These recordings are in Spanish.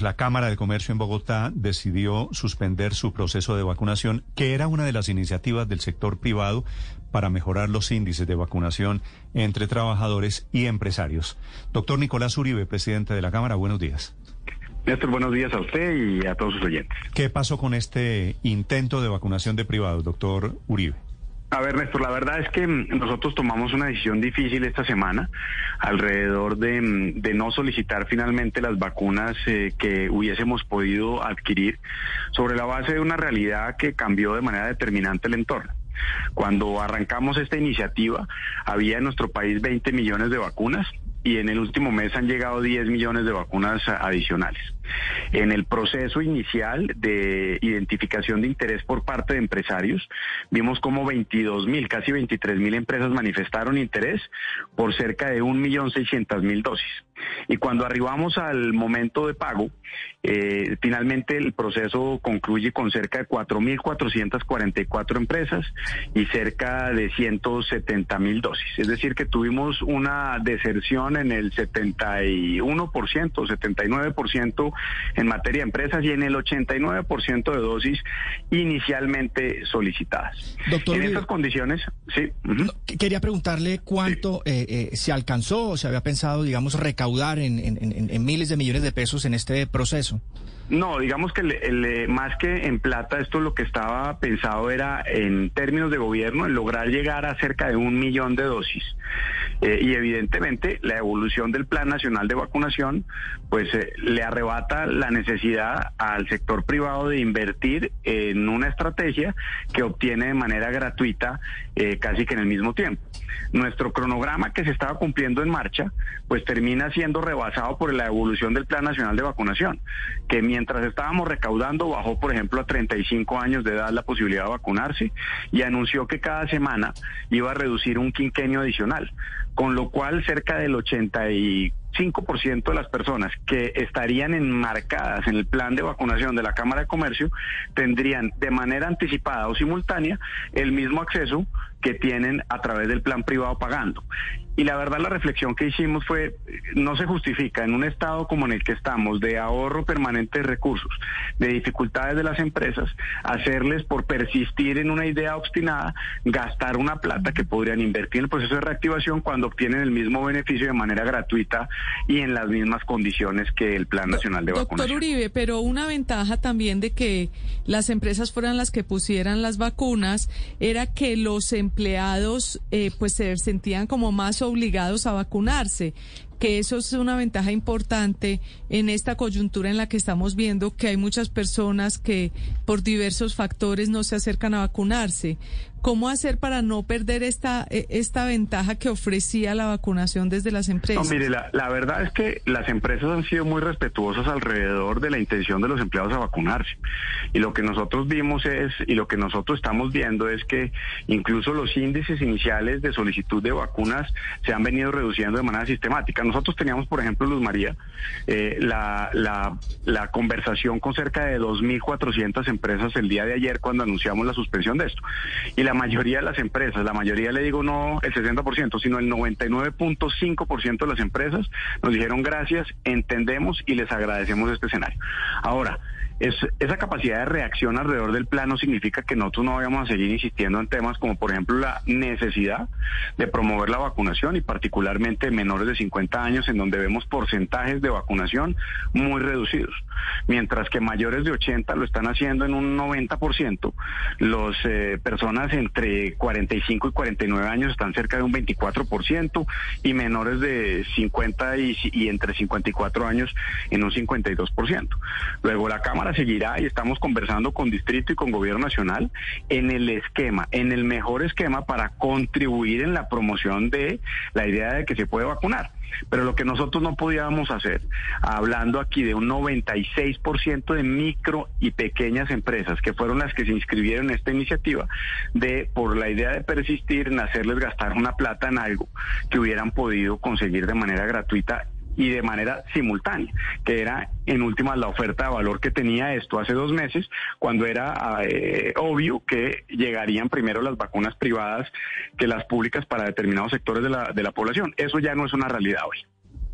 La Cámara de Comercio en Bogotá decidió suspender su proceso de vacunación, que era una de las iniciativas del sector privado para mejorar los índices de vacunación entre trabajadores y empresarios. Doctor Nicolás Uribe, presidente de la Cámara, buenos días. Néstor, buenos días a usted y a todos sus oyentes. ¿Qué pasó con este intento de vacunación de privados, doctor Uribe? A ver, Néstor, la verdad es que nosotros tomamos una decisión difícil esta semana alrededor de, de no solicitar finalmente las vacunas eh, que hubiésemos podido adquirir sobre la base de una realidad que cambió de manera determinante el entorno. Cuando arrancamos esta iniciativa, había en nuestro país 20 millones de vacunas y en el último mes han llegado 10 millones de vacunas adicionales. En el proceso inicial de identificación de interés por parte de empresarios, vimos como 22 mil, casi 23 mil empresas manifestaron interés por cerca de 1.600.000 dosis. Y cuando arribamos al momento de pago, eh, finalmente el proceso concluye con cerca de 4.444 empresas y cerca de 170.000 dosis. Es decir, que tuvimos una deserción en el 71%, 79% en materia de empresas y en el 89% de dosis inicialmente solicitadas. Doctor, en estas condiciones, sí. Quería preguntarle cuánto eh, eh, se alcanzó o se había pensado, digamos, recaudar en, en, en miles de millones de pesos en este proceso. No, digamos que el, más que en plata, esto lo que estaba pensado era en términos de gobierno, lograr llegar a cerca de un millón de dosis. Eh, y evidentemente la evolución del Plan Nacional de Vacunación, pues eh, le arrebata la necesidad al sector privado de invertir en una estrategia que obtiene de manera gratuita eh, casi que en el mismo tiempo. Nuestro cronograma que se estaba cumpliendo en marcha, pues termina siendo rebasado por la evolución del Plan Nacional de Vacunación, que mientras estábamos recaudando bajó, por ejemplo, a 35 años de edad la posibilidad de vacunarse y anunció que cada semana iba a reducir un quinquenio adicional, con lo cual cerca del 85% de las personas que estarían enmarcadas en el plan de vacunación de la Cámara de Comercio tendrían de manera anticipada o simultánea el mismo acceso que tienen a través del plan privado pagando. Y la verdad la reflexión que hicimos fue, no se justifica en un estado como en el que estamos, de ahorro permanente de recursos, de dificultades de las empresas, hacerles por persistir en una idea obstinada, gastar una plata que podrían invertir en el proceso de reactivación cuando obtienen el mismo beneficio de manera gratuita y en las mismas condiciones que el Plan Nacional de Vacunación. Doctor Uribe, pero una ventaja también de que las empresas fueran las que pusieran las vacunas era que los empleados eh, pues se sentían como más obligados a vacunarse que eso es una ventaja importante en esta coyuntura en la que estamos viendo que hay muchas personas que por diversos factores no se acercan a vacunarse. ¿Cómo hacer para no perder esta, eh, esta ventaja que ofrecía la vacunación desde las empresas? No, mire, la, la, verdad es que las empresas han sido muy respetuosas alrededor de la intención de los empleados a vacunarse. Y lo que nosotros vimos es, y lo que nosotros estamos viendo es que incluso los índices iniciales de solicitud de vacunas se han venido reduciendo de manera sistemática. Nosotros teníamos, por ejemplo, Luz María, eh, la, la, la conversación con cerca de 2.400 empresas el día de ayer cuando anunciamos la suspensión de esto. Y la mayoría de las empresas, la mayoría le digo no el 60%, sino el 99.5% de las empresas nos dijeron gracias, entendemos y les agradecemos este escenario. Ahora, es, esa capacidad de reacción alrededor del plano significa que nosotros no vayamos a seguir insistiendo en temas como, por ejemplo, la necesidad de promover la vacunación y particularmente menores de 50 años, en donde vemos porcentajes de vacunación muy reducidos. Mientras que mayores de 80 lo están haciendo en un 90%, las eh, personas entre 45 y 49 años están cerca de un 24% y menores de 50 y, y entre 54 años en un 52%. Luego la Cámara Seguirá y estamos conversando con Distrito y con Gobierno Nacional en el esquema, en el mejor esquema para contribuir en la promoción de la idea de que se puede vacunar. Pero lo que nosotros no podíamos hacer, hablando aquí de un 96% de micro y pequeñas empresas, que fueron las que se inscribieron en esta iniciativa, de por la idea de persistir en hacerles gastar una plata en algo que hubieran podido conseguir de manera gratuita y de manera simultánea, que era en últimas la oferta de valor que tenía esto hace dos meses, cuando era eh, obvio que llegarían primero las vacunas privadas que las públicas para determinados sectores de la, de la población. Eso ya no es una realidad hoy.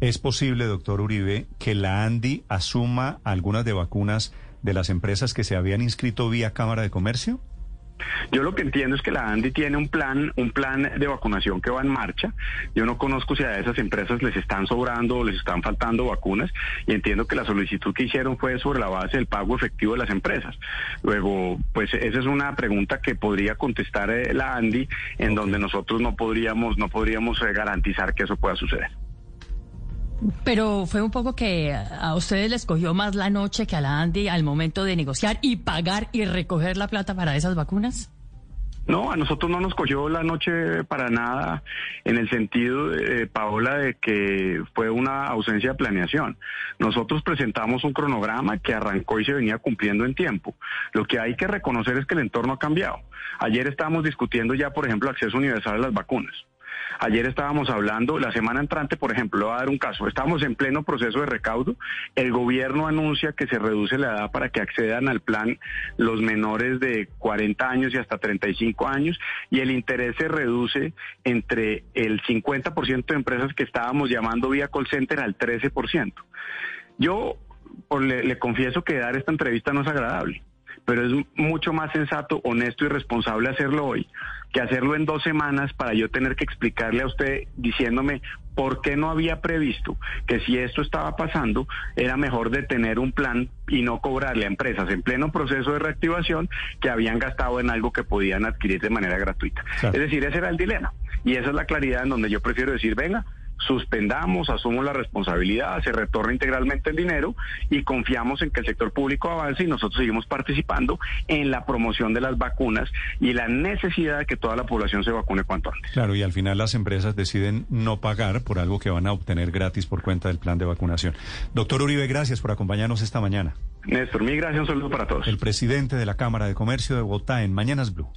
¿Es posible, doctor Uribe, que la ANDI asuma algunas de vacunas de las empresas que se habían inscrito vía Cámara de Comercio? Yo lo que entiendo es que la ANDI tiene un plan, un plan de vacunación que va en marcha. Yo no conozco si a esas empresas les están sobrando o les están faltando vacunas y entiendo que la solicitud que hicieron fue sobre la base del pago efectivo de las empresas. Luego, pues esa es una pregunta que podría contestar eh, la ANDI en donde nosotros no podríamos no podríamos eh, garantizar que eso pueda suceder. Pero fue un poco que a ustedes les cogió más la noche que a la Andy al momento de negociar y pagar y recoger la plata para esas vacunas. No, a nosotros no nos cogió la noche para nada en el sentido, eh, Paola, de que fue una ausencia de planeación. Nosotros presentamos un cronograma que arrancó y se venía cumpliendo en tiempo. Lo que hay que reconocer es que el entorno ha cambiado. Ayer estábamos discutiendo ya, por ejemplo, acceso universal a las vacunas. Ayer estábamos hablando, la semana entrante, por ejemplo, voy a dar un caso. Estamos en pleno proceso de recaudo. El gobierno anuncia que se reduce la edad para que accedan al plan los menores de 40 años y hasta 35 años y el interés se reduce entre el 50% de empresas que estábamos llamando vía call center al 13%. Yo le confieso que dar esta entrevista no es agradable pero es mucho más sensato, honesto y responsable hacerlo hoy que hacerlo en dos semanas para yo tener que explicarle a usted diciéndome por qué no había previsto que si esto estaba pasando era mejor detener un plan y no cobrarle a empresas en pleno proceso de reactivación que habían gastado en algo que podían adquirir de manera gratuita. Es decir, ese era el dilema y esa es la claridad en donde yo prefiero decir, venga, suspendamos, asumo la responsabilidad, se retorna integralmente el dinero y confiamos en que el sector público avance y nosotros seguimos participando en la promoción de las vacunas y la necesidad de que toda la población se vacune cuanto antes. Claro, y al final las empresas deciden no pagar por algo que van a obtener gratis por cuenta del plan de vacunación. Doctor Uribe, gracias por acompañarnos esta mañana. Néstor, mil gracias, un saludo para todos. El presidente de la Cámara de Comercio de Bogotá en Mañanas Blue.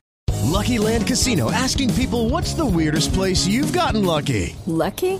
Lucky Land Casino asking people what's the weirdest place you've gotten lucky. Lucky?